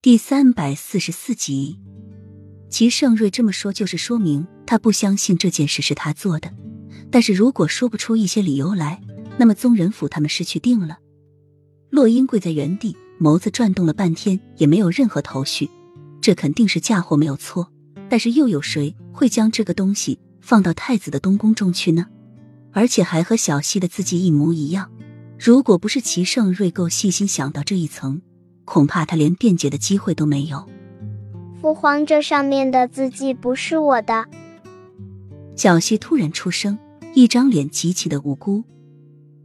第三百四十四集，齐盛瑞这么说，就是说明他不相信这件事是他做的。但是如果说不出一些理由来，那么宗人府他们是去定了。洛英跪在原地，眸子转动了半天，也没有任何头绪。这肯定是嫁祸没有错，但是又有谁会将这个东西放到太子的东宫中去呢？而且还和小溪的字迹一模一样。如果不是齐盛瑞够细心想到这一层。恐怕他连辩解的机会都没有。父皇，这上面的字迹不是我的。小溪突然出声，一张脸极其的无辜。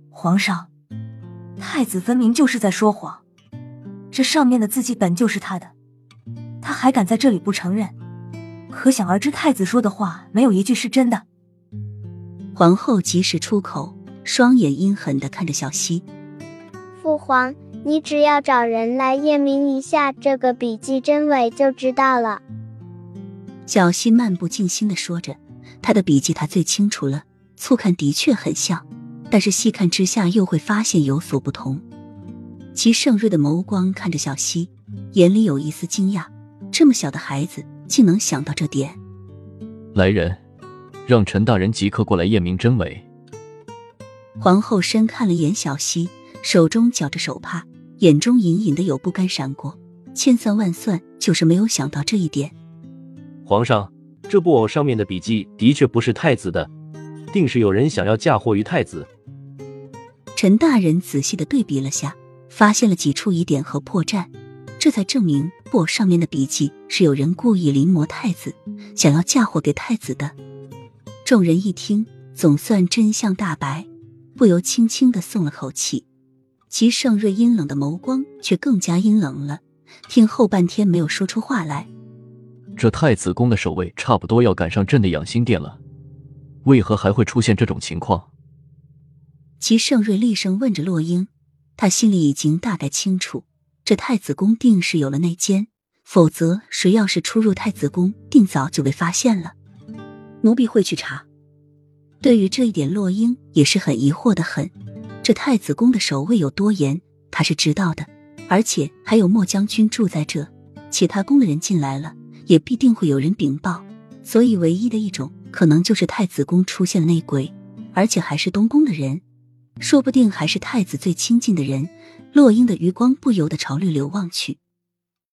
皇上，太子分明就是在说谎，这上面的字迹本就是他的，他还敢在这里不承认，可想而知太子说的话没有一句是真的。皇后及时出口，双眼阴狠的看着小溪。父皇。你只要找人来验明一下这个笔记真伪，就知道了。小溪漫不经心的说着，他的笔记他最清楚了，粗看的确很像，但是细看之下又会发现有所不同。齐盛瑞的眸光看着小溪，眼里有一丝惊讶，这么小的孩子竟能想到这点。来人，让陈大人即刻过来验明真伪。皇后深看了眼小溪，手中绞着手帕。眼中隐隐的有不甘闪过，千算万算就是没有想到这一点。皇上，这布偶上面的笔迹的确不是太子的，定是有人想要嫁祸于太子。陈大人仔细的对比了下，发现了几处疑点和破绽，这才证明布偶上面的笔迹是有人故意临摹太子，想要嫁祸给太子的。众人一听，总算真相大白，不由轻轻的松了口气。齐盛瑞阴冷的眸光却更加阴冷了，听后半天没有说出话来。这太子宫的守卫差不多要赶上朕的养心殿了，为何还会出现这种情况？齐盛瑞厉声问着洛英，他心里已经大概清楚，这太子宫定是有了内奸，否则谁要是出入太子宫，定早就被发现了。奴婢会去查。对于这一点，洛英也是很疑惑的很。这太子宫的守卫有多严，他是知道的，而且还有莫将军住在这，其他宫的人进来了，也必定会有人禀报。所以，唯一的一种可能就是太子宫出现了内鬼，而且还是东宫的人，说不定还是太子最亲近的人。洛英的余光不由得朝绿柳望去，